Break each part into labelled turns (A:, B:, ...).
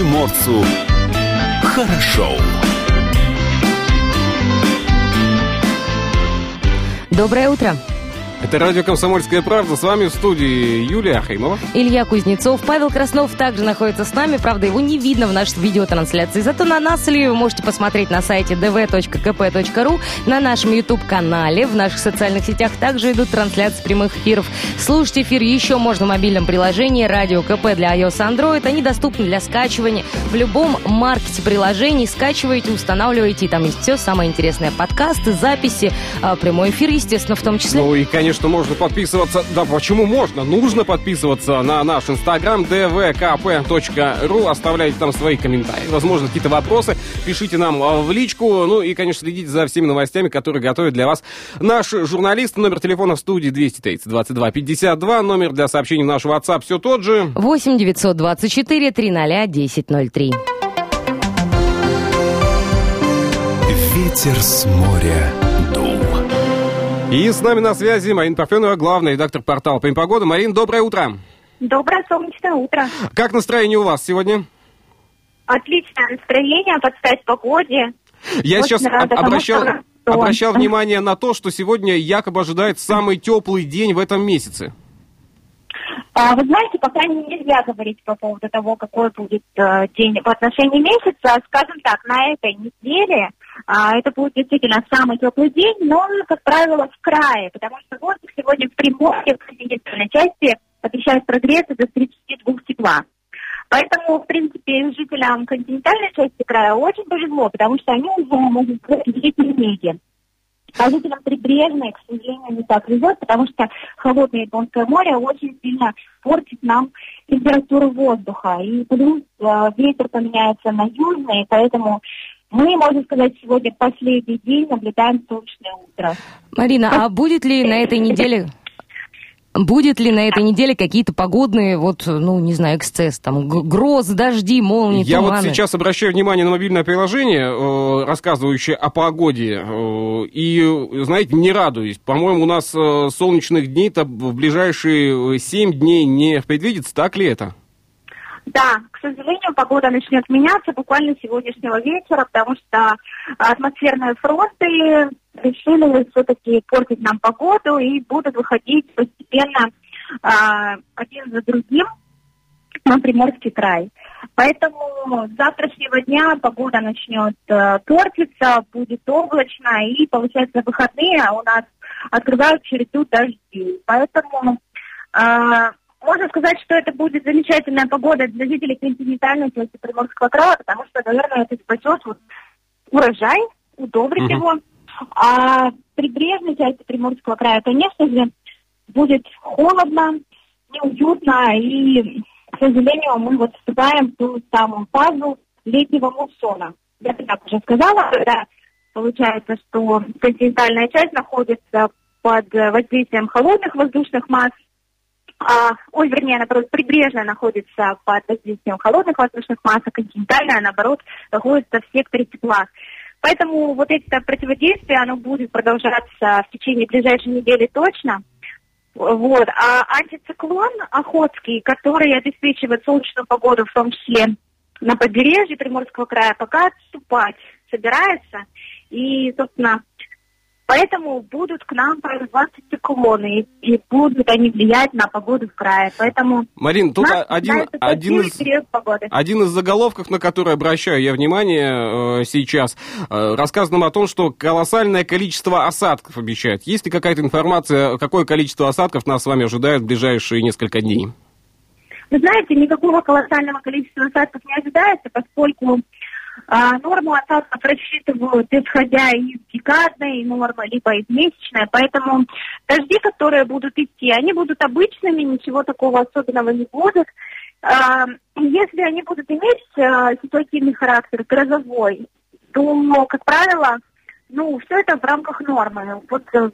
A: Приморцу хорошо.
B: Доброе утро.
C: Это радио «Комсомольская правда». С вами в студии Юлия Ахимова.
B: Илья Кузнецов. Павел Краснов также находится с нами. Правда, его не видно в нашей видеотрансляции. Зато на нас, Илью, вы можете посмотреть на сайте dv.kp.ru, на нашем YouTube-канале, в наших социальных сетях также идут трансляции прямых эфиров. Слушать эфир еще можно в мобильном приложении «Радио КП» для iOS Android. Они доступны для скачивания в любом маркете приложений. Скачиваете, устанавливаете, и там есть все самое интересное. Подкасты, записи, а, прямой эфир, естественно, в том числе.
C: Ну и, конечно, конечно, можно подписываться. Да, почему можно? Нужно подписываться на наш инстаграм dvkp.ru. Оставляйте там свои комментарии. Возможно, какие-то вопросы. Пишите нам а, в личку. Ну и, конечно, следите за всеми новостями, которые готовят для вас наш журналист. Номер телефона в студии 230 22 52. Номер для сообщений в наш WhatsApp все тот же.
B: 8 924 300 1003.
A: Ветер с моря.
C: И с нами на связи Марина Парфенова, главный редактор портала «Погода». Марин, доброе утро.
D: Доброе солнечное утро.
C: Как настроение у вас сегодня?
D: Отличное настроение, под стать погоде.
C: Я Очень сейчас рада обращал, тому, обращал внимание на то, что сегодня якобы ожидает самый теплый день в этом месяце.
D: А, вы знаете, пока нельзя говорить по поводу того, какой будет э, день в отношении месяца. Скажем так, на этой неделе а, это будет действительно самый теплый день, но, как правило, в крае, потому что воздух сегодня в Приморье, в континентальной части, обещает прогреться до 32 тепла. Поэтому, в принципе, жителям континентальной части края очень повезло, потому что они уже могут видеть снеги. А жителям прибрежной, к сожалению, не так везет, потому что холодное Японское море очень сильно портит нам температуру воздуха. И плюс э, ветер поменяется на южный, поэтому мы, можно сказать, сегодня последний день наблюдаем солнечное утро.
B: Марина, а будет ли на этой неделе Будет ли на этой неделе какие-то погодные, вот, ну, не знаю, эксцесс, там, гроз, дожди, молнии,
C: Я
B: туманы?
C: вот сейчас обращаю внимание на мобильное приложение, э, рассказывающее о погоде, э, и, знаете, не радуюсь. По-моему, у нас э, солнечных дней-то в ближайшие 7 дней не предвидится, так ли это?
D: Да, к сожалению, погода начнет меняться буквально с сегодняшнего вечера, потому что атмосферные фронты решили все-таки портить нам погоду и будут выходить постепенно а, один за другим на Приморский край. Поэтому с завтрашнего дня погода начнет э, портиться, будет облачно, и, получается, выходные у нас открывают череду дождей. Поэтому э, можно сказать, что это будет замечательная погода для жителей континентальной части Приморского края, потому что, наверное, это спасет вот урожай, удобрит uh-huh. его. А прибрежной части Приморского края, конечно же, будет холодно, неуютно, и, к сожалению, мы вот вступаем в ту самую фазу летнего муссона. Я так уже сказала, да, получается, что континентальная часть находится под воздействием холодных воздушных масс, а, ой, вернее, наоборот, прибрежная находится под воздействием холодных воздушных масс, а континентальная, наоборот, находится в секторе тепла. Поэтому вот это противодействие, оно будет продолжаться в течение ближайшей недели точно. Вот. А антициклон Охотский, который обеспечивает солнечную погоду, в том числе на побережье Приморского края, пока отступать собирается. И, собственно, Поэтому будут к нам прорываться циклоны, и, и будут они влиять на погоду в крае. Поэтому
C: Марин, тут один, один, из, один из заголовков, на который обращаю я внимание э, сейчас, э, рассказано о том, что колоссальное количество осадков обещают. Есть ли какая-то информация, какое количество осадков нас с вами ожидает в ближайшие несколько дней?
D: Вы знаете, никакого колоссального количества осадков не ожидается, поскольку а, норму осадков рассчитывают, исходя из декадной нормы, либо из месячной, поэтому дожди, которые будут идти, они будут обычными, ничего такого особенного не будет. А, если они будут иметь а, ситуативный характер, грозовой, то, как правило, ну, все это в рамках нормы. Вот э,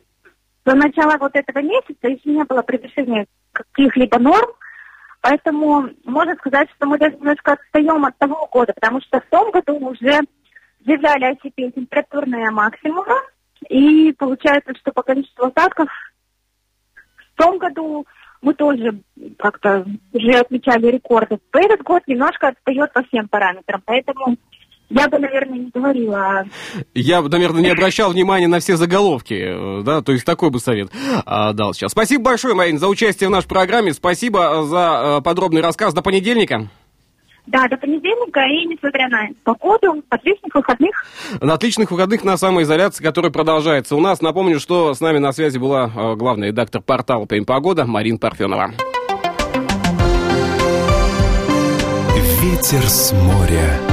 D: до начала вот этого месяца еще не было превышения каких-либо норм, Поэтому можно сказать, что мы даже немножко отстаем от того года, потому что в том году уже заявляли о себе температурные максимумы, и получается, что по количеству осадков в том году мы тоже как-то уже отмечали рекорды. Этот год немножко отстает по всем параметрам, поэтому я бы, наверное, не говорила.
C: Я бы, наверное, не обращал внимания на все заголовки, э, да, то есть такой бы совет а, дал сейчас. Спасибо большое, Марина, за участие в нашей программе, спасибо за э, подробный рассказ. До понедельника.
D: Да, до понедельника, и несмотря на погоду, отличных выходных.
C: На отличных выходных на самоизоляции, которая продолжается у нас. Напомню, что с нами на связи была главный редактор портала «Прим Погода» Марина Парфенова.
A: Ветер с моря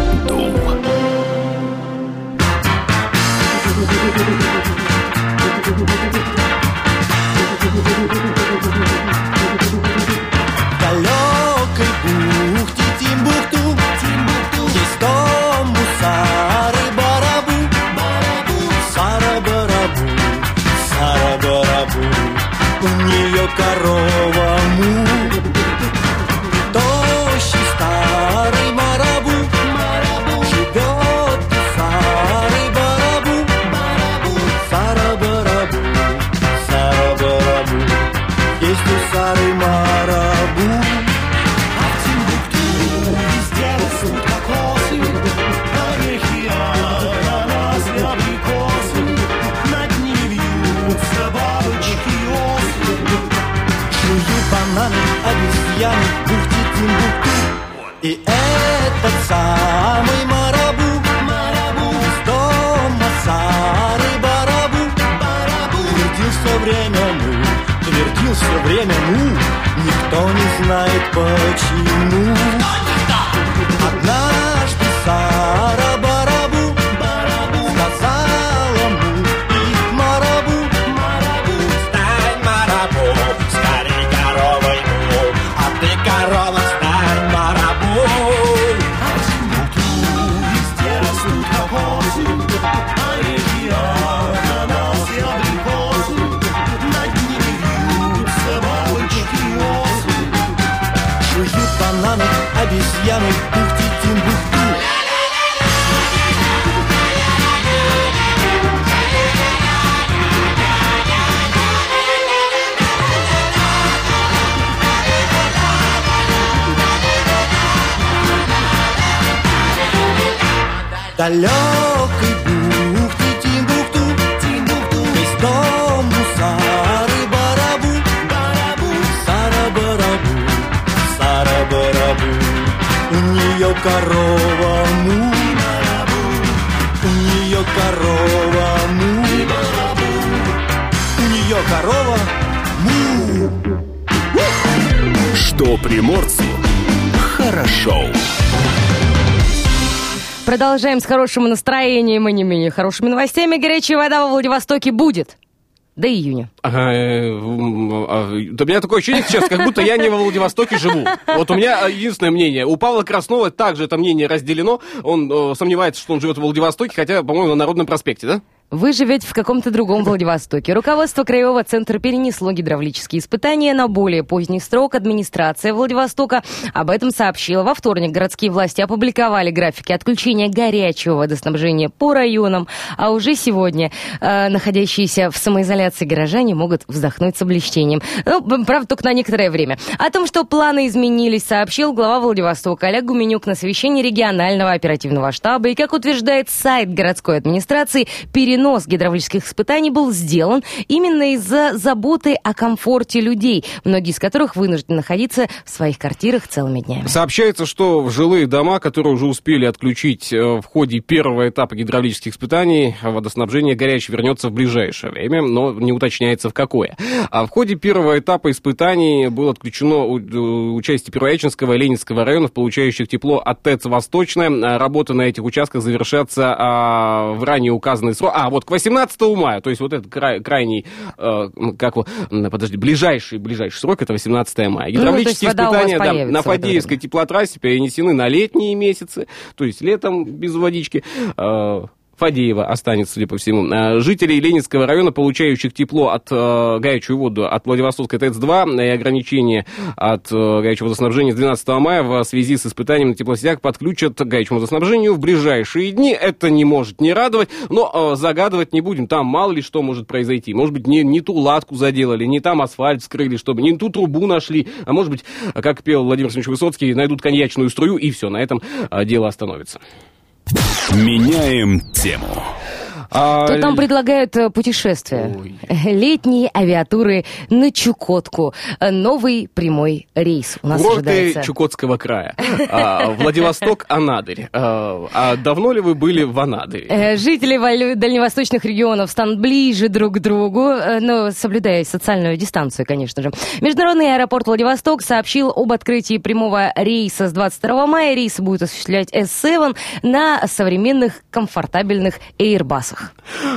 E: Жуют бананы, обезьяны, в бухте Тимбукту. И этот самый Марабу, Марабу, из дома Сары Барабу, Барабу, твердил все время ну, твердил все время ну, никто не знает почему. Далекой бухте Тимбукту, Тимбукту. Есть дом Сары Барабу, Барабу. Сара Барабу, Сара Барабу. У нее корова му, Барабу. У нее корова му, Барабу. У нее корова му.
A: Что приморцу хорошо.
B: Продолжаем с хорошим настроением и не менее хорошими новостями. Горячая вода во Владивостоке будет. До июня.
C: Ага, э, а, у меня такое ощущение сейчас, как будто я не во Владивостоке живу. Вот у меня э, единственное мнение. У Павла Краснова также это мнение разделено. Он э, сомневается, что он живет в Владивостоке, хотя, по-моему, на Народном проспекте, да?
B: Вы живете в каком-то другом Владивостоке. Руководство Краевого центра перенесло гидравлические испытания на более поздний срок. Администрация Владивостока об этом сообщила. Во вторник городские власти опубликовали графики отключения горячего водоснабжения по районам. А уже сегодня э, находящиеся в самоизоляции горожане могут вздохнуть с облегчением. Ну, правда, только на некоторое время. О том, что планы изменились, сообщил глава Владивостока Олег Гуменюк на совещании регионального оперативного штаба. И, как утверждает сайт городской администрации, перенос гидравлических испытаний был сделан именно из-за заботы о комфорте людей, многие из которых вынуждены находиться в своих квартирах целыми днями.
C: Сообщается, что в жилые дома, которые уже успели отключить э, в ходе первого этапа гидравлических испытаний, водоснабжение горячее вернется в ближайшее время, но не уточняется в какое. А в ходе первого этапа испытаний было отключено у- участие Первоячинского и Ленинского районов, получающих тепло от ТЭЦ «Восточная». Работы на этих участках завершатся а, в ранее указанный срок. А, вот к 18 мая, то есть вот этот край, крайний, э, как подожди, ближайший, ближайший срок, это 18 мая.
B: Ну,
C: Гидравлические
B: вода у вас
C: испытания да, на Фадеевской теплотрассе перенесены на летние месяцы, то есть летом без водички. Э, Фадеева останется, судя по всему. Э, Жителей Ленинского района, получающих тепло от э, горячую воду от Владивостокской ТЭЦ-2 и ограничения от э, горячего водоснабжения с 12 мая в связи с испытанием на теплосетях подключат к горячему водоснабжению в ближайшие дни. Это не может не радовать, но э, загадывать не будем. Там мало ли что может произойти. Может быть, не, не ту латку заделали, не там асфальт вскрыли, чтобы не ту трубу нашли. А может быть, как пел Владимир Семенович Высоцкий, найдут коньячную струю, и все, на этом э, дело остановится.
A: Меняем тему.
C: А,
B: То там предлагают э, путешествия.
C: Ой.
B: Летние авиатуры на Чукотку. Э, Новый прямой рейс у нас
C: Курорты
B: ожидается.
C: Чукотского края. А, Владивосток, Анадырь. А, давно ли вы были в Анадыре?
B: Э, Жители дальневосточных регионов станут ближе друг к другу, э, но соблюдая социальную дистанцию, конечно же. Международный аэропорт Владивосток сообщил об открытии прямого рейса с 22 мая. Рейс будет осуществлять S7 на современных комфортабельных Airbus'ах.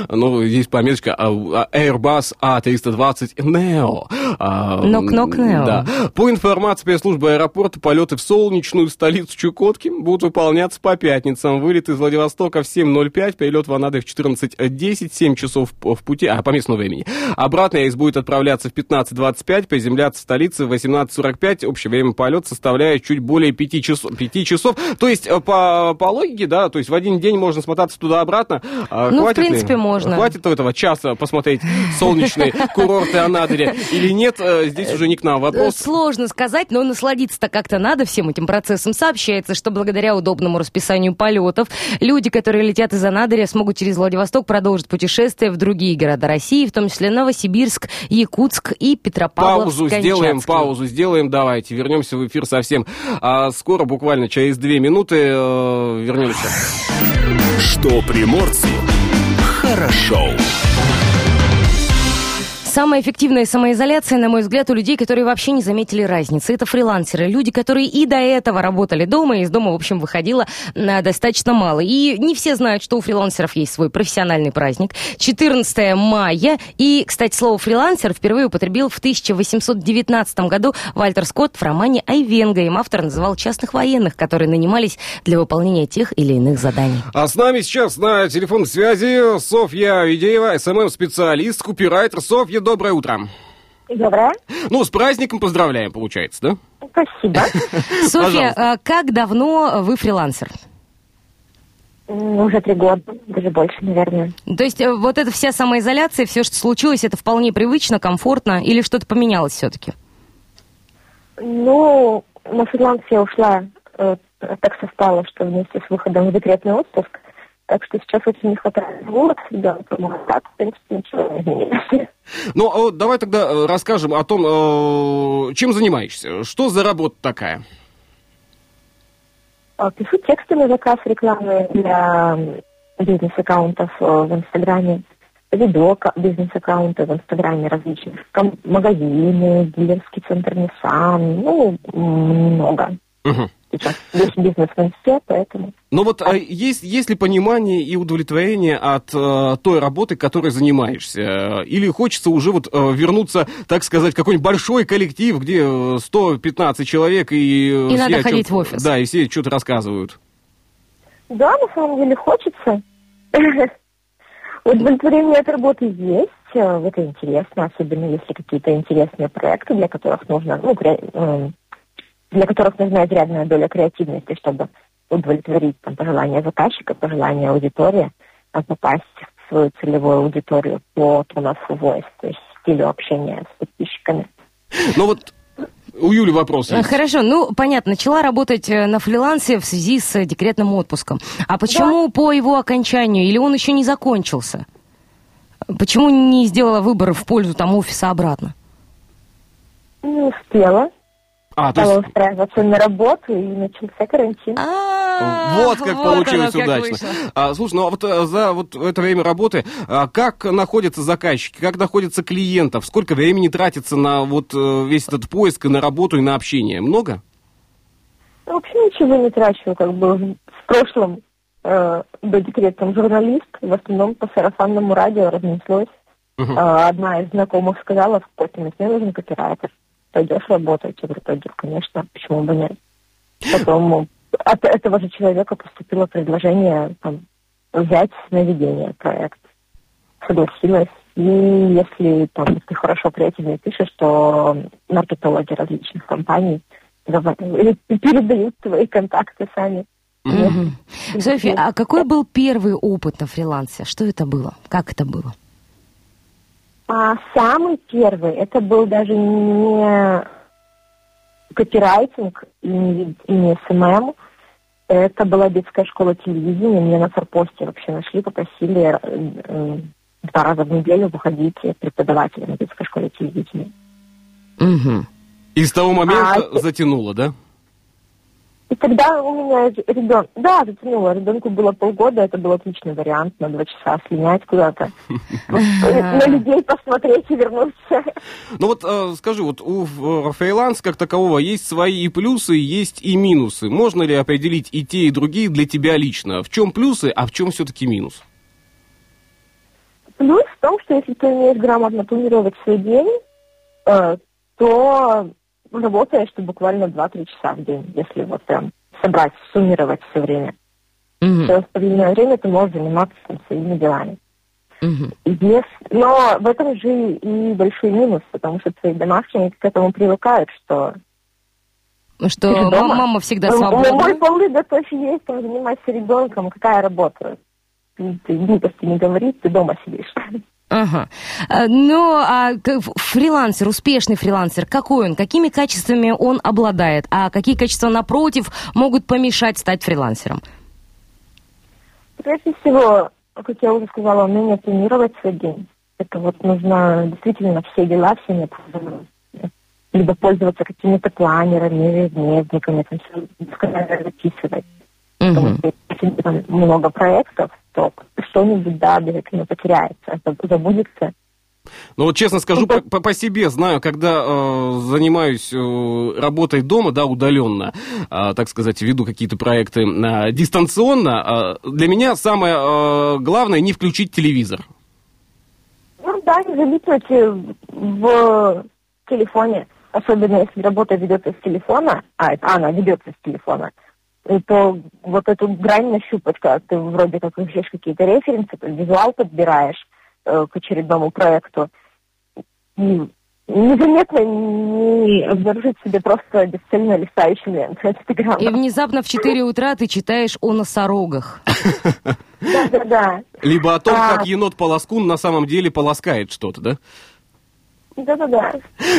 C: Ну, здесь пометочка а, а, Airbus A320 Neo. А,
B: Нок-нок Neo.
C: Да. По информации пресс-службы аэропорта, полеты в солнечную столицу Чукотки будут выполняться по пятницам. Вылет из Владивостока в 7.05, перелет в Анадырь в 14.10, 7 часов в пути, а, по местному времени. Обратный рейс будет отправляться в 15.25, приземляться в столице в 18.45. Общее время полета составляет чуть более 5 часов. 5 часов. То есть, э, по, по логике, да, то есть в один день можно смотаться туда-обратно.
B: Ну, в
C: хватит ли?
B: принципе, можно.
C: Хватит этого часа посмотреть солнечные курорты Анадыря или нет? Э, Здесь уже не к нам
B: Э,
C: вопрос.
B: Сложно сказать, но насладиться-то как-то надо всем этим процессом. Сообщается, что благодаря удобному расписанию полетов люди, которые летят из Анадыря, смогут через Владивосток продолжить путешествие в другие города России, в том числе Новосибирск, Якутск и Петропавловск.
C: Паузу сделаем, паузу сделаем, давайте, вернемся в эфир совсем а, скоро, буквально через две минуты э, вернемся.
A: Что приморцу хорошо.
B: Самая эффективная самоизоляция, на мой взгляд, у людей, которые вообще не заметили разницы. Это фрилансеры, люди, которые и до этого работали дома, и из дома, в общем, выходило а, достаточно мало. И не все знают, что у фрилансеров есть свой профессиональный праздник. 14 мая. И, кстати, слово фрилансер впервые употребил в 1819 году Вальтер Скотт в романе «Айвенга». Им автор называл частных военных, которые нанимались для выполнения тех или иных заданий.
C: А с нами сейчас на телефонной связи Софья Ведеева, SMM-специалист, копирайтер. Софья, доброе утро.
F: Доброе.
C: Ну, с праздником поздравляем, получается, да?
F: Спасибо.
B: Софья, а как давно вы фрилансер?
F: Уже три года, даже больше, наверное.
B: То есть э, вот эта вся самоизоляция, все, что случилось, это вполне привычно, комфортно или что-то поменялось все-таки?
F: Ну, на фриланс я ушла, э, так совпало, что вместе с выходом в декретный отпуск. Так что сейчас очень не хватает вот ребенка, а так, в принципе, ничего не изменилось.
C: Ну, а вот давай тогда э, расскажем о том, э, чем занимаешься. Что за работа такая?
F: А, Пишу тексты на заказ рекламы для бизнес-аккаунтов э, в Инстаграме, видео ка- бизнес-аккаунты в Инстаграме различных, магазины, дилерский центр Nissan, ну, много.
C: Мгм.
F: Сейчас весь бизнес в инсте, поэтому...
C: Ну вот а есть, есть ли понимание и удовлетворение от э, той работы, которой занимаешься? Э, Или хочется уже вот э, вернуться, так сказать, в какой-нибудь большой коллектив, где э, 115 человек и... э,
B: И
C: все
B: надо ходить в офис.
C: Да, и все что-то рассказывают.
F: Да, на самом деле хочется. Удовлетворение от работы есть, э, это интересно, особенно если какие-то интересные проекты, для которых нужно, ну, для которых нужна изрядная доля креативности, чтобы удовлетворить там, пожелания заказчика, пожелания аудитории, а попасть в свою целевую аудиторию по tone of voice, то есть стилю общения с подписчиками.
C: Ну вот у Юли вопрос
B: Э,
C: есть.
B: Хорошо, ну, понятно, начала работать э, на фрилансе в связи с э, декретным отпуском. А почему по его окончанию, или он еще не закончился? Почему не сделала выбор в пользу там офиса обратно?
F: Не успела,
C: А, то
F: стала
C: есть
F: устраиваться на работу, и начался карантин.
B: А,
C: Вот как получилось удачно. А, слушай, ну а вот э, за вот это время работы, а, как находятся заказчики, как находятся клиентов, сколько времени тратится на вот э, весь этот поиск и на работу и на общение? Много?
F: Ну, Вообще ничего не трачу, как бы в прошлом э, до декретном журналист, в основном по сарафанному радио разнеслось. А, одна из знакомых сказала, в мне нужен копирайтер. Пойдешь работать? Я говорю, пойду, конечно, почему бы нет. Потом от этого же человека поступило предложение там, взять на ведение проект. Согласилась. И если там, ты хорошо креативно пишешь, то маркетологи различных компаний или передают твои контакты сами.
B: Мгм. Софья, а какой был первый опыт на фрилансе? Что это было? Как это было?
F: А самый первый, это был даже не копирайтинг и не, и не SMM, это была детская школа телевидения, меня на форпосте вообще нашли, попросили э, э, два раза в неделю выходить преподавателем в детской школе телевидения.
B: Мгм.
C: И с того момента
F: А,
C: затянуло, да?
F: И тогда у меня ребенок, да, затянуло, ребенку было полгода, это был отличный вариант на два часа слинять куда-то, на людей посмотреть и вернуться.
C: Ну вот э, скажи, вот у э, фриланс как такового есть свои и плюсы, есть и минусы. Можно ли определить и те, и другие для тебя лично? В чем плюсы, а в чем все-таки минус?
F: Плюс в том, что если ты умеешь грамотно планировать свой день, э, то работаешь ты буквально 2-3 часа в день, если вот прям собрать, суммировать все время.
B: Мгм.
F: Все остальное время ты можешь заниматься там своими делами. Ес- Но в этом же и большой минус, потому что твои домашние к этому привыкают, что
B: Что
F: же дома?
B: мама, мама всегда
F: «Ну, мой
B: свободна?
F: полы готовь есть, там занимайся ребенком, какая работа? Ты, ты глупости не говори, ты дома сидишь.
B: Ага. А, Ну, а фрилансер, успешный фрилансер, какой он? Какими качествами он обладает? А какие качества, напротив, могут помешать стать фрилансером?
F: Прежде всего, как я уже сказала, умение планировать свой день. Это вот нужно действительно все дела, все необходимые. Либо пользоваться какими-то планерами, дневниками, там все досконально записывать. Потому
B: Мгм.
F: что если там много проектов, то что-нибудь, да, обязательно потеряется, заб- забудется.
C: Ну вот честно скажу, по, по- по себе знаю, когда э, занимаюсь э, работой дома, да, удаленно, э, так сказать, веду какие-то проекты э, дистанционно, э, для меня самое э, главное не включить телевизор.
F: Ну да, не залипнуть в телефоне, особенно если работа ведется с телефона, а это она ведется с телефона, то вот эту грань нащупать, когда ты вроде как ищешь какие-то референсы, визуал подбираешь э, к очередному проекту, и незаметно не обнаружить себе просто бесцельно листающий ленту Инстаграма.
B: И внезапно в 4 утра ты читаешь о носорогах.
F: Да-да-да.
C: Либо о том,
F: А.
C: как енот-полоскун на самом деле полоскает что-то, да?
F: Да-да-да.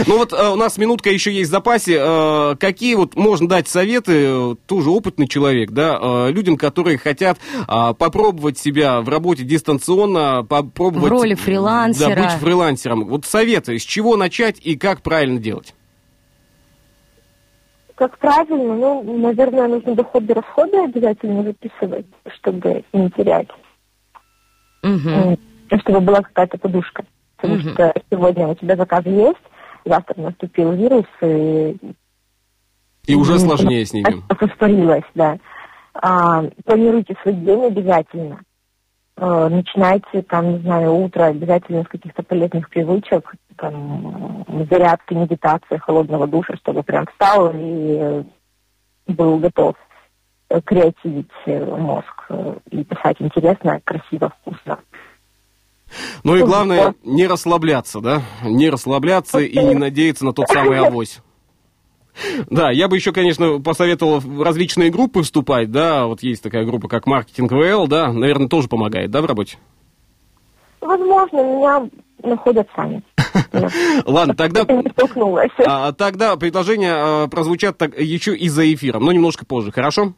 C: Ну вот э, у нас минутка еще есть в запасе. Э, какие вот можно дать советы, э, тоже опытный человек, да, людям, которые хотят э, попробовать себя в работе дистанционно, попробовать...
B: В роли фрилансера.
C: Да, быть фрилансером. Вот советы, с чего начать и как правильно делать?
F: Как правильно, ну, наверное, нужно доходы и расходы обязательно записывать, чтобы не терять. М, Чтобы была какая-то подушка. Потому
B: Мгм.
F: что сегодня у тебя заказы есть, завтра наступил вирус, и...
C: И уже
F: М,
C: сложнее с ними.
F: Повторилось, да. А, планируйте свой день обязательно. А, начинайте, там, не знаю, утро обязательно с каких-то полезных привычек, там, зарядки, медитации, холодного душа, чтобы прям встал и был готов э, креативить э, мозг и писать интересно, красиво, вкусно.
C: Ну и главное, не расслабляться, да? Не расслабляться и не надеяться на тот самый авось. Да, я бы еще, конечно, посоветовал в различные группы вступать, да, вот есть такая группа, как Маркетинг ВЛ, да, наверное, тоже помогает, да, в работе?
F: Возможно, меня находят сами.
C: Ладно, тогда,
F: столкнулась.
C: а, тогда предложения а, прозвучат еще и за эфиром, но немножко позже, хорошо?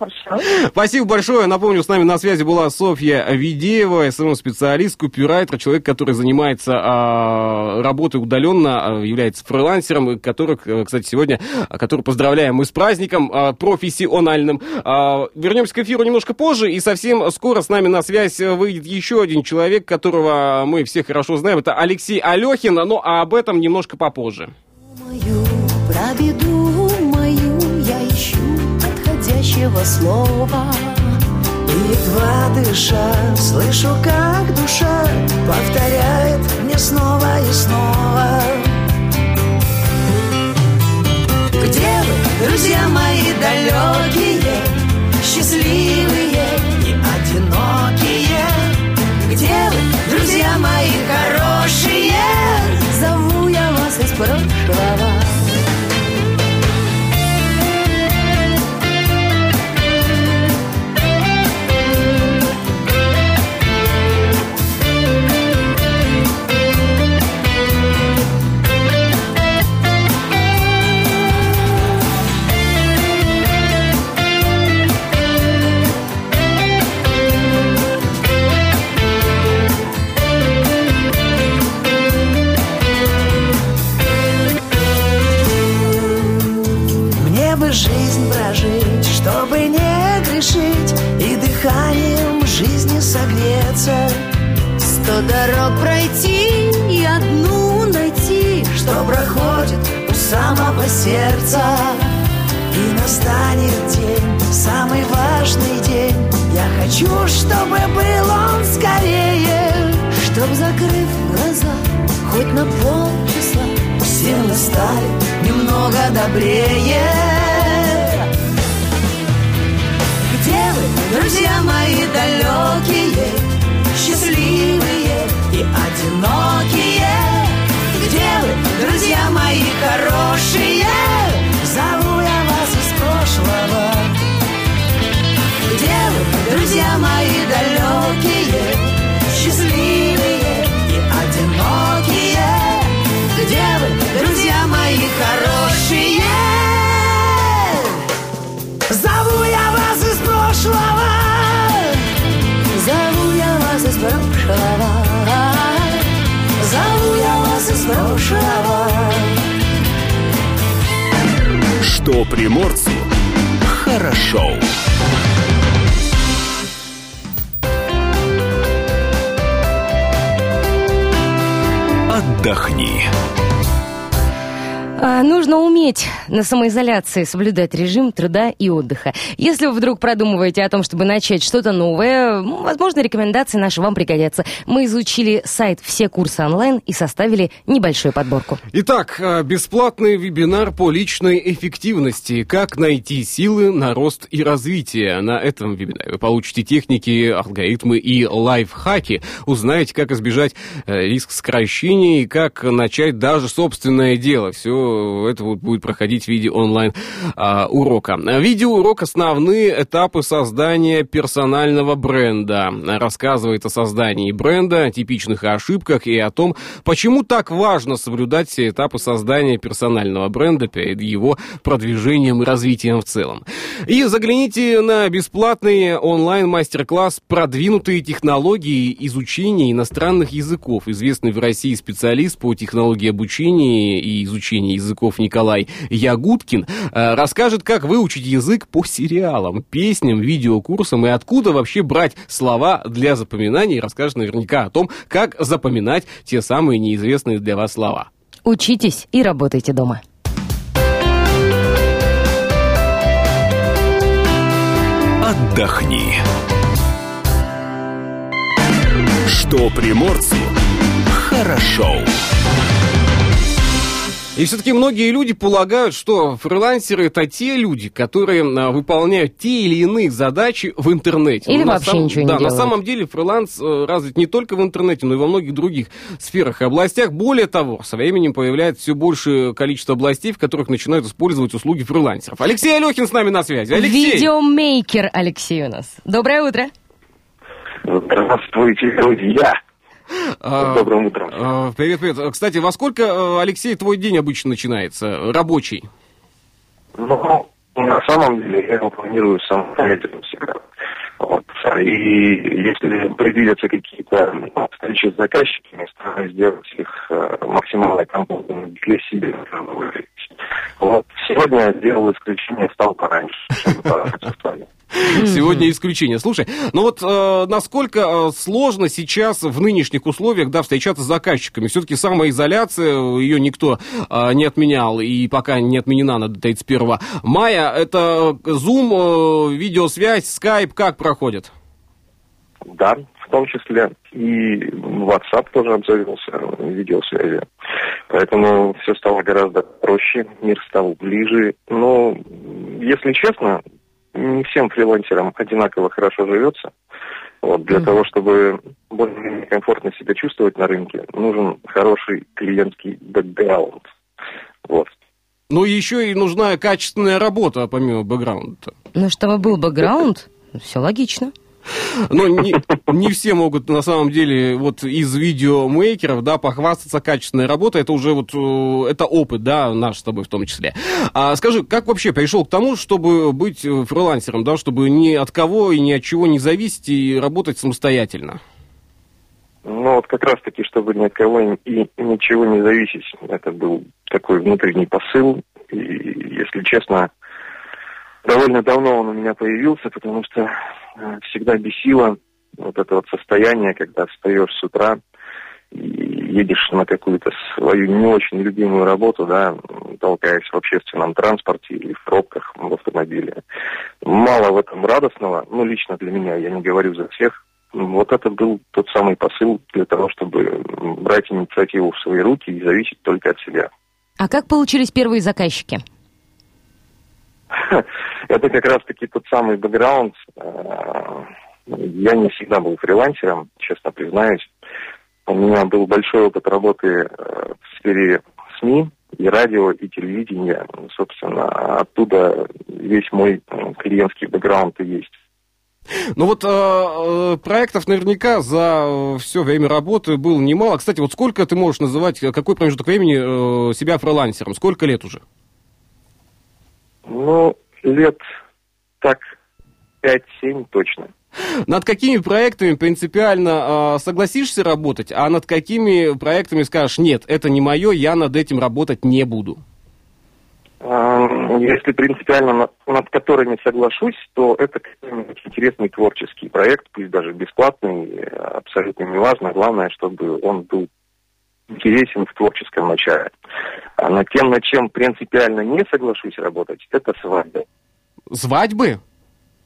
F: Хорошо.
C: Спасибо большое. Напомню, с нами на связи была Софья Видеева, SMM-специалист, копирайтер, человек, который занимается а, работой удаленно, а, является фрилансером, и которых, э, кстати, сегодня, а, который поздравляем мы с праздником а, профессиональным. А, вернемся к эфиру немножко позже, и совсем скоро с нами на связь выйдет еще один человек, которого мы все хорошо знаем. Это Алексей Алехин, ну а об этом немножко попозже.
G: Мою, про беду мою я ищу подходящего слова.
E: Едва дыша, слышу, как душа повторяет мне снова и снова. Что
A: приморцу хорошо. Отдохни.
B: А, Нужно уметь на самоизоляции соблюдать режим труда и отдыха. Если вы вдруг продумываете о том, чтобы начать что-то новое, возможно, рекомендации наши вам пригодятся. Мы изучили сайт «Все курсы онлайн» и составили небольшую подборку.
C: Итак, э, бесплатный вебинар по личной эффективности. Как найти силы на рост и развитие. На этом вебинаре вы получите техники, алгоритмы и лайфхаки. Узнаете, как избежать э, риск сокращения и как начать даже собственное дело. Все это вот будет проходить в виде онлайн-урока. Видеоурок «Основные этапы создания персонального бренда». Рассказывает о создании бренда, типичных ошибках и о том, почему так важно соблюдать все этапы создания персонального бренда перед его продвижением и развитием в целом. И загляните на бесплатный онлайн-мастер-класс «Продвинутые технологии изучения иностранных языков». Известный в России специалист по технологии обучения и изучения языков Николай Ягудкин э, расскажет, как выучить язык по сериалам, песням, видеокурсам и откуда вообще брать слова для запоминания. И расскажет наверняка о том, как запоминать те самые неизвестные для вас слова.
B: Учитесь и работайте дома.
A: Отдохни. Что приморцу хорошо.
C: И все-таки многие люди полагают, что фрилансеры это те люди, которые а, выполняют те или иные задачи в интернете.
B: Или
C: на
B: вообще
C: самом-
B: ничего не
C: Да, на
B: делают.
C: самом деле фриланс э, развит не только в интернете, но и во многих других сферах и областях. Более того, со временем появляется все большее количество областей, в которых начинают использовать услуги фрилансеров. Алексей Алехин с нами на связи. Алексей!
B: Видеомейкер Алексей у нас. Доброе утро.
H: Здравствуйте, друзья!
C: А,
H: Добрым утром.
C: а, Привет, привет. Кстати, во сколько, э, Алексей, твой день обычно начинается, рабочий?
H: Ну, на самом деле, я его планирую самостоятельно всегда. Вот. И если предвидятся какие-то встречи с заказчиками, стараюсь сделать их э, максимально комфортными для себя. Вот. Сегодня я сделал исключение, встал пораньше, встали.
C: Сегодня исключение. Слушай, ну вот э, насколько э, сложно сейчас в нынешних условиях, да, встречаться с заказчиками? Все-таки самоизоляция, ее никто э, не отменял, и пока не отменена на 31 мая. Это Zoom, э, видеосвязь, Skype, как проходит?
H: Да, в том числе и WhatsApp тоже обзавелся видеосвязи. Поэтому все стало гораздо проще, мир стал ближе. Но, если честно, не всем фрилансерам одинаково хорошо живется. Вот, для того, чтобы более комфортно себя чувствовать на рынке, нужен хороший клиентский бэкграунд. Вот.
C: Но еще и нужна качественная работа, помимо бэкграунда.
B: Ну, чтобы был бэкграунд, все логично.
C: Но не, не все могут на самом деле вот из видеомейкеров, да, похвастаться качественной работой. Это уже вот, э, это опыт, да, наш с тобой в том числе. А скажи, как вообще пришел к тому, чтобы быть э, фрилансером, да, чтобы ни от кого и ни от чего не зависеть и работать самостоятельно?
H: Ну, вот как раз-таки, чтобы ни от кого и ничего не зависеть. Это был такой внутренний посыл. И, если честно, довольно давно он у меня появился, потому что э, всегда бесило вот это вот состояние, когда встаешь с утра и едешь на какую-то свою не очень любимую работу, да, толкаясь в общественном транспорте или в пробках в автомобиле. Мало в этом радостного, ну, лично для меня, я не говорю за всех, вот это был тот самый посыл для того, чтобы брать инициативу в свои руки и зависеть только от себя.
B: А как получились первые заказчики?
H: Это как раз-таки тот самый бэкграунд. Э, я не всегда был фрилансером, честно признаюсь. У меня был большой опыт работы э, в сфере СМИ, и радио, и телевидения. Собственно, оттуда весь мой э, клиентский бэкграунд и есть.
C: Ну вот э, проектов наверняка за все время работы было немало. Кстати, вот сколько ты можешь называть, какой промежуток времени э, себя фрилансером? Сколько лет уже?
H: Ну, лет так 5-7 точно.
C: Над какими проектами принципиально э, согласишься работать, а над какими проектами скажешь, нет, это не мое, я над этим работать не буду?
H: Если принципиально над, над которыми соглашусь, то это интересный творческий проект, пусть даже бесплатный, абсолютно неважно. Главное, чтобы он был интересен в творческом начале. А над тем, над чем принципиально не соглашусь работать, это свадьбы.
C: Свадьбы?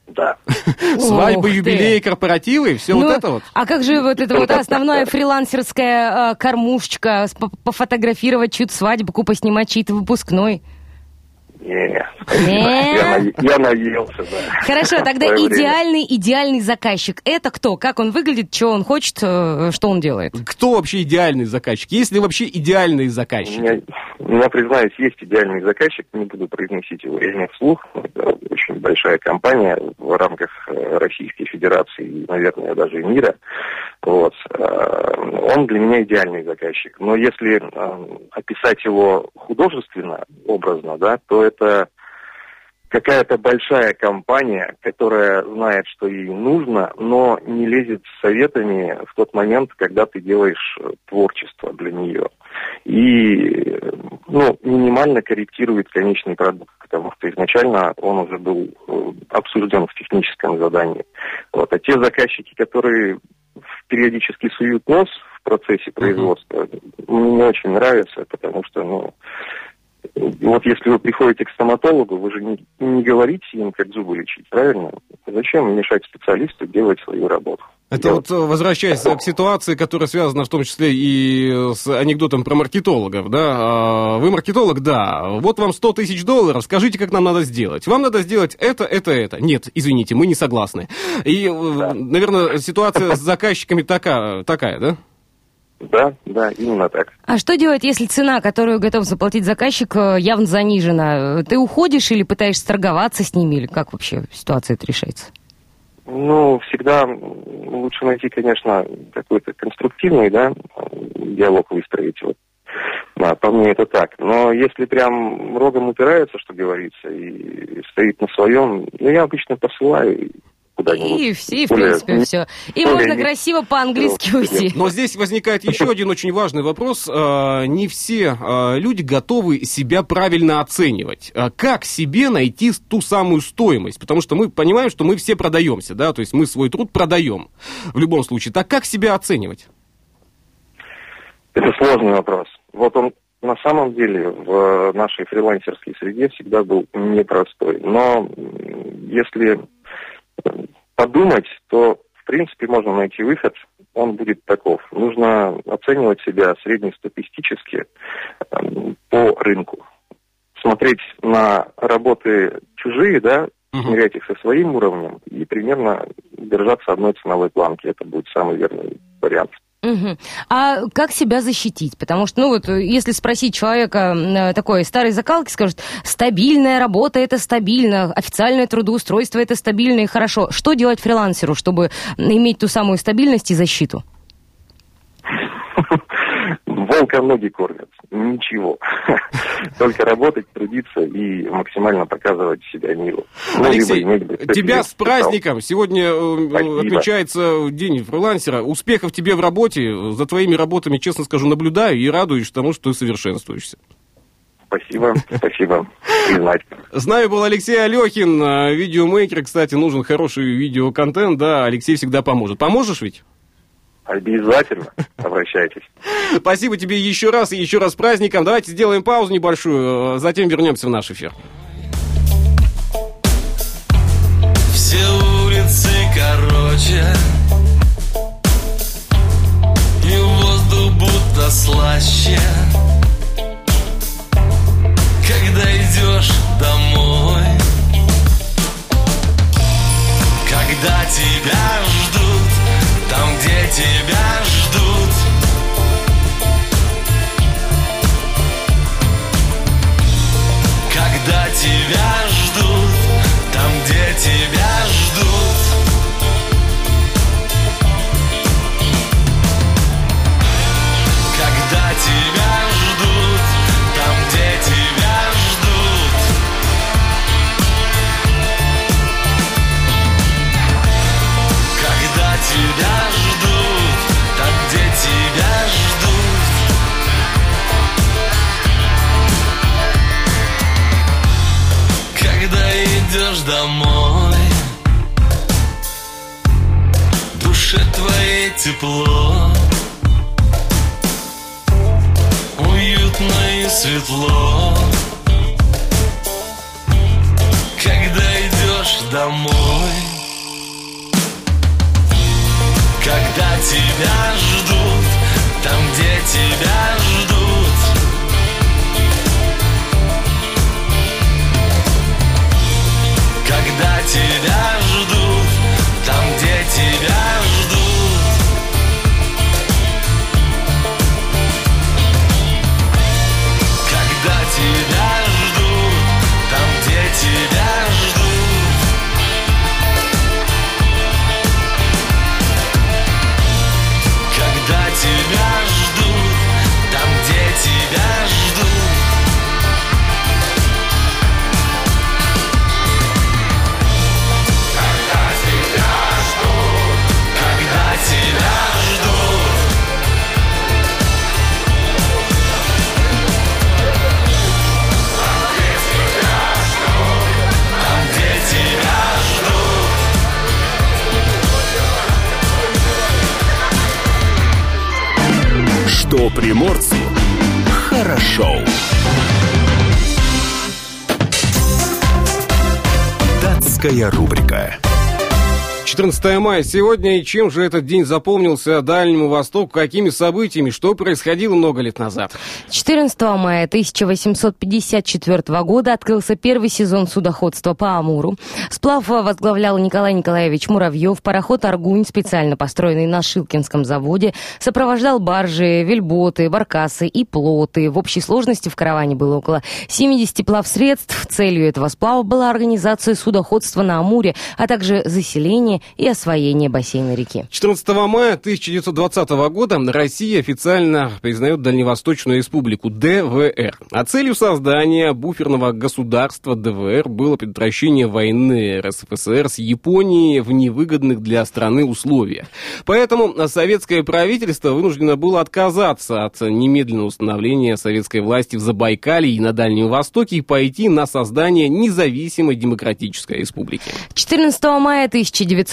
H: Да.
C: Свадьбы, юбилеи, корпоративы, все вот
B: Ну,
C: это вот.
B: А как же вот эта вот основная фрилансерская э, кормушечка, пофотографировать чью-то свадьбу, поснимать чей-то выпускной?
H: Не,
B: Не?
H: я, на- я наелся, да.
B: Хорошо, тогда идеальный, идеальный заказчик. Это кто? Как он выглядит, что он хочет, э, что он делает?
C: Кто вообще идеальный заказчик? Есть ли вообще заказчики?
H: меня, у меня, признаюсь, есть идеальный заказчик, не буду произносить его имя вслух. Очень большая компания в рамках э, Российской Федерации и, наверное, даже мира. Вот. Э, Он для меня идеальный заказчик. Но если э, описать его художественно, образно, да, то это какая-то большая компания, которая знает, что ей нужно, но не лезет с советами в тот момент, когда ты делаешь творчество для нее. И ну, минимально корректирует конечный продукт, потому что изначально он уже был э, обсужден в техническом задании. Вот. А те заказчики, которые периодически суют нос в процессе производства, мне не очень нравится, потому что, ну, вот если вы приходите к стоматологу, вы же не, не говорите им, как зубы лечить, правильно? Зачем мешать специалисту делать свою работу?
C: Это вот э, возвращаясь к ситуации, которая связана в том числе и с анекдотом про маркетологов, да, А, вы маркетолог, да, вот вам 100 тысяч долларов, скажите, как нам надо сделать. Вам надо сделать это, это, это. Нет, извините, мы не согласны. И, э, наверное, ситуация с заказчиками такая, такая, да?
H: Да, да, именно так.
B: А что делать, если цена, которую готов заплатить заказчик, э, явно занижена? Ты уходишь или пытаешься торговаться с ними, или как вообще ситуация это решается?
H: Ну, всегда лучше найти, конечно, какой-то конструктивный, да, диалог выстроить. Вот. Да, по мне это так. Но если прям рогом упирается, что говорится, и стоит на своем, ну, я обычно посылаю куда-нибудь.
B: И все, и в
H: более-
B: принципе, все. И
H: более
B: можно
H: не-
B: красиво по-английски уйти.
C: Но здесь возникает еще один очень важный вопрос. А, Не все а, люди готовы себя правильно оценивать. А Как себе найти ту самую стоимость? Потому что мы понимаем, что мы все продаемся, да, то есть мы свой труд продаем в любом случае. Так как себя оценивать?
H: Это сложный вопрос. Вот он на самом деле в нашей фрилансерской среде всегда был непростой. Но если э, подумать, то в принципе можно найти выход. Он будет таков. Нужно оценивать себя среднестатистически эм, по рынку. Смотреть на работы чужие, да, смирять их со своим уровнем и примерно держаться одной ценовой планки. Это будет самый верный вариант.
B: Мгм. А как себя защитить? Потому что, ну вот, э, если спросить человека э, такой старой закалки, скажут, стабильная работа это стабильно, официальное трудоустройство это стабильно и хорошо. Что делать фрилансеру, чтобы иметь ту самую стабильность и защиту?
H: Волка ноги кормят. Ничего. Только работать, трудиться и максимально показывать себя миру. Ну,
C: Алексей,
H: либо иметь бы
C: тебя с праздником. Сегодня э,
H: Спасибо.
C: отмечается День фрилансера. Успехов тебе в работе. За твоими работами, честно скажу, наблюдаю и радуюсь тому, что ты совершенствуешься.
H: Спасибо, спасибо. Признать.
C: С нами был Алексей Алехин, э, видеомейкер. Кстати, нужен хороший видеоконтент, да, Алексей всегда поможет. Поможешь ведь?
H: Обязательно обращайтесь.
C: Спасибо тебе еще раз и еще раз с праздником. Давайте сделаем паузу небольшую, э, затем вернемся в наш эфир.
I: Все улицы короче И воздух будто слаще Когда идешь домой Когда тебя ждут тебя ждут. Когда тебя ждут
A: Датская рубрика.
C: 14 мая сегодня, и чем же этот день запомнился Дальнему Востоку, какими событиями, что происходило много лет назад?
B: 14 мая 1854 года открылся первый сезон судоходства по Амуру. Сплав возглавлял Николай Николаевич Муравьев. Пароход «Аргунь», специально построенный на Шилкинском заводе, сопровождал баржи, вельботы, баркасы и плоты. В общей сложности в караване было около 70 плавсредств. Целью этого сплава была организация судоходства на Амуре, а также заселение и освоение бассейна реки.
C: 14 мая 1920 года Россия официально признает Дальневосточную республику ДВР. А целью создания буферного государства ДВР было предотвращение войны РСФСР с Японией в невыгодных для страны условиях. Поэтому советское правительство вынуждено было отказаться от немедленного установления советской власти в Забайкалье и на Дальнем Востоке и пойти на создание независимой демократической республики.
B: 14 мая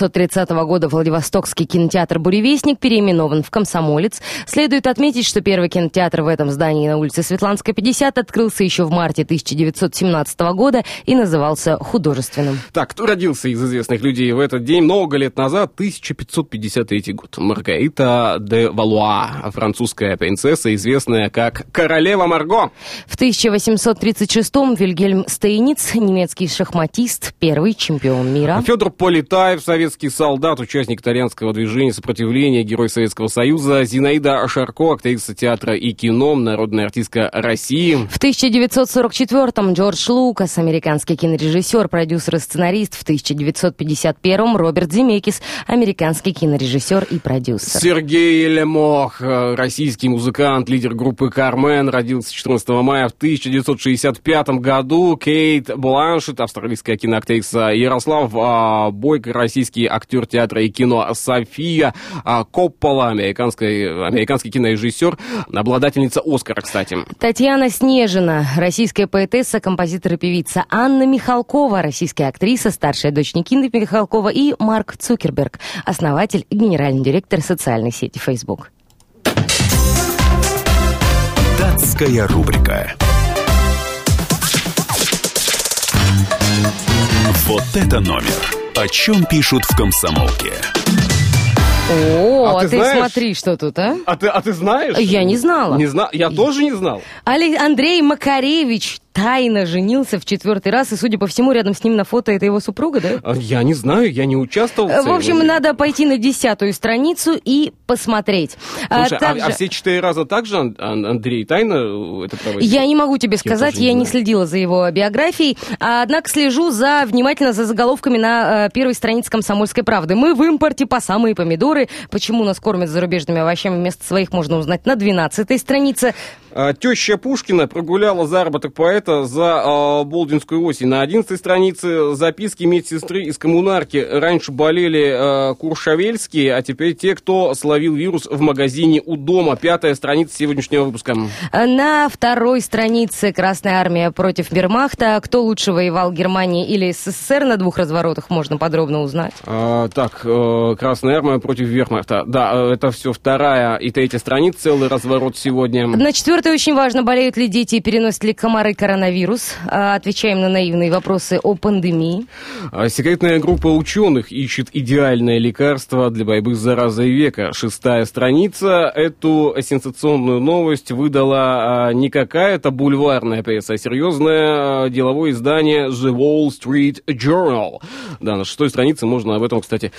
B: 1930 года Владивостокский кинотеатр «Буревестник» переименован в «Комсомолец». Следует отметить, что первый кинотеатр в этом здании на улице Светланская, 50 открылся еще в марте 1917 года и назывался «Художественным».
C: Так, кто родился из известных людей в этот день много лет назад, 1553 год. Маргарита де Валуа, французская принцесса, известная как королева Марго.
B: В 1836-м Вильгельм Стейниц, немецкий шахматист, первый чемпион мира.
C: Федор Полетаев, советский советский солдат, участник итальянского движения сопротивления, герой Советского Союза. Зинаида Шарко, актриса театра и кино, народная артистка России.
B: В 1944-м Джордж Лукас, американский кинорежиссер, продюсер и сценарист. В 1951-м Роберт Земекис, американский кинорежиссер и продюсер.
C: Сергей Лемох, э, российский музыкант, лидер группы «Кармен», родился 14 мая в 1965 году. Кейт Бланшет, австралийская киноактриса Ярослав а, Бойко, российский актер театра и кино София а, Коппола, американский, американский кинорежиссер, обладательница Оскара, кстати.
B: Татьяна Снежина, российская поэтесса, композитор и певица. Анна Михалкова, российская актриса, старшая дочь Никиты Михалкова. И Марк Цукерберг, основатель и генеральный директор социальной сети Facebook.
A: Датская рубрика. Вот это номер. О чем пишут в комсомолке.
B: О,
C: А
B: а
C: ты
B: ты,
C: знаешь?
B: смотри, что тут, а?
C: А ты, а ты знаешь?
B: Я не знала.
C: Не знал. Я тоже не знал.
B: Али- Андрей Макаревич тайно женился в четвертый раз, и, судя по всему, рядом с ним на фото это его супруга, да?
C: А Я не знаю, я не участвовал в
B: В общем, надо пойти на десятую страницу и посмотреть. А
C: Слушай, а- а,
B: также-
C: все четыре раза так же Ан- Ан- Андрей тайно это проводит?
B: Я не могу тебе сказать,
C: не
B: я не следила за его биографией, а, однако слежу за внимательно за заголовками на э, первой странице «Комсомольской правды». Мы в импорте по самые помидоры. Почему нас кормят зарубежными овощами вместо своих, можно узнать на 12 странице.
C: А, Теща Пушкина прогуляла заработок поэта за а, Болдинскую осень. На 11 странице записки медсестры из коммунарки. Раньше болели а, куршавельские, а теперь те, кто словил вирус в магазине у дома. Пятая страница сегодняшнего выпуска.
B: На второй странице «Красная армия против Вермахта». Кто лучше воевал, Германия или СССР на двух разворотах, можно подробно узнать.
C: А, так, э, Красная армия против Вермахта. Да, э, это все вторая и третья страница, целый разворот сегодня.
B: На четвертой очень важно, болеют ли дети и переносят ли комары коронавирус. А, Отвечаем на наивные вопросы о пандемии.
C: А, Секретная группа ученых ищет идеальное лекарство для борьбы с заразой века. Шестая страница. Эту сенсационную новость выдала а, не какая-то бульварная пресса, а серьезное деловое издание The Wall Street Journal. Да, на шестой странице можно об этом, кстати,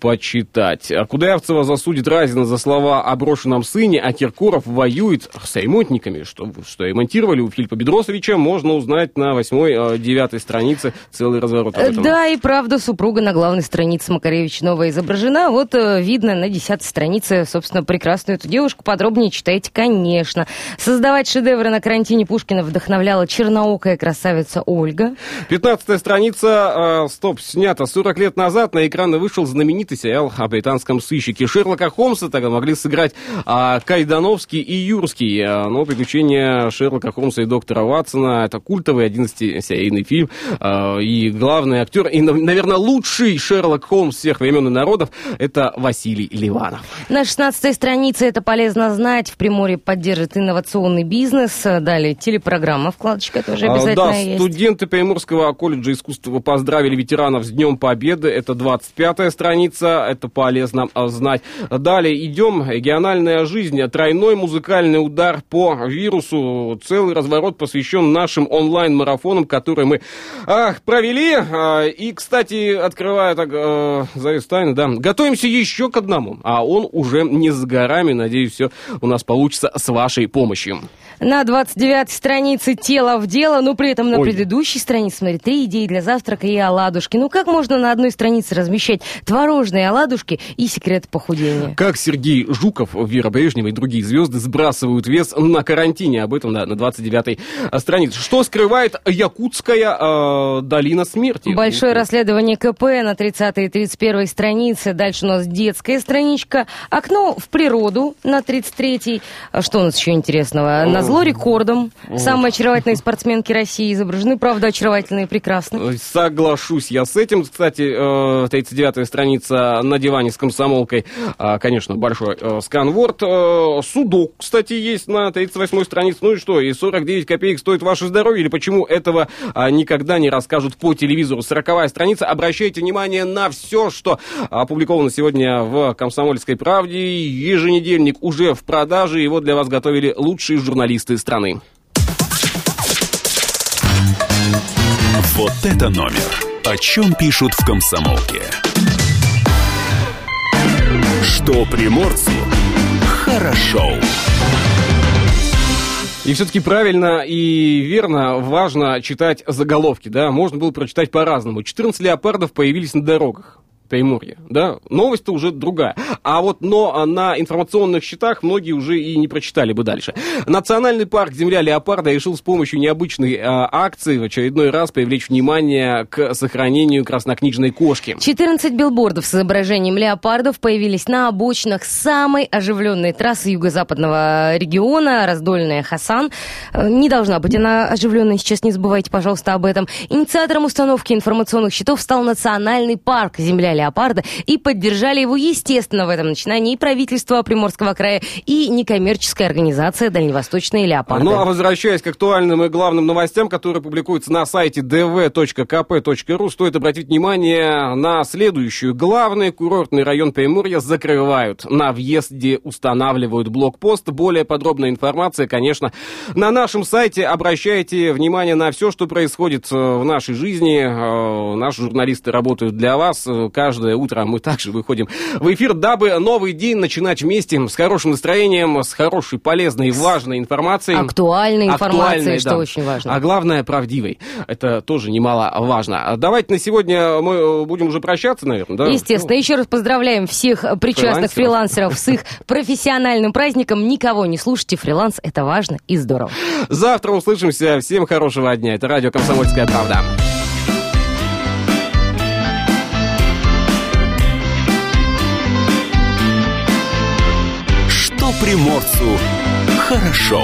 C: почитать. Кудрявцева засудит Разина за слова о брошенном сыне, а Киркоров воюет с ремонтниками. Что, что ремонтировали у Филиппа Бедросовича, можно узнать на восьмой, а, девятой странице целый разворот этом.
B: Да, и правда, супруга на главной странице Макаревич новая изображена. Вот э, видно на десятой странице, собственно, прекрасную эту девушку. Подробнее читайте, конечно. Создавать шедевры на карантине Пушкина вдохновляла черноокая красавица Ольга.
C: 15 страница, э, стоп, снято 40 лет назад, на экраны вышел знаменитый сериал о британском сыщике Шерлока Холмса, тогда могли сыграть а, Кайдановский и Юрский, А, но приключения Шерлока Холмса и доктора Ватсона, это культовый 11-серийный фильм, а, и главный актер, и, наверное, лучший Шерлок Холмс всех времен и народов, это Василий Ливанов.
B: На 16 странице это полезно знать. В Приморье поддержит инновационный бизнес. Далее телепрограмма, вкладочка тоже
C: А,
B: обязательно
C: Да,
B: есть.
C: студенты Приморского колледжа искусства поздравили ветеранов с Днем Победы. Это 25-я страница, это полезно а, знать. Далее идем. Региональная жизнь. Тройной музыкальный удар по вирусу. Целый разворот посвящен нашим онлайн-марафонам, которые мы ах, провели. А, И, кстати, открывая так э, завес тайны, да, готовимся еще к одному. А он уже не с горами. Надеюсь, все у нас получится с вашей помощью.
B: На 29 странице «Тело в дело», но при этом на
C: Ой.
B: предыдущей странице, смотри, три идеи для завтрака и оладушки. Ну как можно на одной странице размещать творожные оладушки и секреты похудения?
C: Как Сергей Жуков, Вера Брежнева и другие звезды сбрасывают вес на карантине. Об этом да, на 29-й странице. Что скрывает Якутская э, долина смерти?
B: Большое расследование КП на 30 и 31 странице. Дальше у нас детская страничка. Окно в природу на 33-й. А Что у нас еще интересного? На зло рекордом. Самые очаровательные спортсменки России изображены. Правда, очаровательные и прекрасны.
C: Э, Соглашусь я с этим. Кстати, э, 39-я страница на диване с комсомолкой. А, Конечно, большой э, сканворд. Э, Судок, кстати, есть на 38-й странице. Ну и что, и 49 копеек стоит ваше здоровье? Или почему этого а, никогда не расскажут по телевизору? 40-я страница. Обращайте внимание на все, что опубликовано сегодня в «Комсомольской правде». Еженедельник уже в продаже. Его для вас готовили лучшие журналисты страны.
A: Вот это номер. О чем пишут в комсомолке. Что приморцу хорошо.
C: И все-таки правильно и верно, важно читать заголовки, да, можно было прочитать по-разному. 14 леопардов появились на дорогах. Приморье, да, новость-то уже другая. А вот, но на информационных счетах многие уже и не прочитали бы дальше. Национальный парк «Земля леопарда» решил с помощью необычной э, акции в очередной раз привлечь внимание к сохранению краснокнижной кошки.
B: 14 билбордов с изображением леопардов появились на обочинах самой оживленной трассы юго-западного региона, раздольная Хасан. Э, Не должна быть она оживленной, сейчас не забывайте, пожалуйста, об этом. Инициатором установки информационных щитов стал Национальный парк «Земля леопарда» и поддержали его, естественно, в этом начинании и правительство Приморского края, и некоммерческая организация «Дальневосточные леопарды».
C: Ну а возвращаясь к актуальным и главным новостям, которые публикуются на сайте dv.kp.ru, стоит обратить внимание на следующую. Главный курортный район Приморья закрывают. На въезде устанавливают блокпост. Более подробная информация, конечно, на нашем сайте. Обращайте внимание на все, что происходит э, в нашей жизни. Э, Наши журналисты работают для вас. Э, Каждое утро мы также выходим в эфир, дабы новый день начинать вместе с хорошим настроением, с хорошей, полезной, важной информацией.
B: Актуальной информацией, что
C: да.
B: очень важно.
C: А главное, правдивой. Это тоже немаловажно. А Давайте на сегодня мы э, будем уже прощаться, наверное, да?
B: Естественно. Еще раз поздравляем всех причастных
C: Фрилансеров.
B: фрилансеров с их профессиональным праздником. Никого не слушайте. Фриланс – это важно и здорово.
C: Завтра услышимся. Всем хорошего дня. Это радио «Комсомольская правда».
A: Что приморцу хорошо.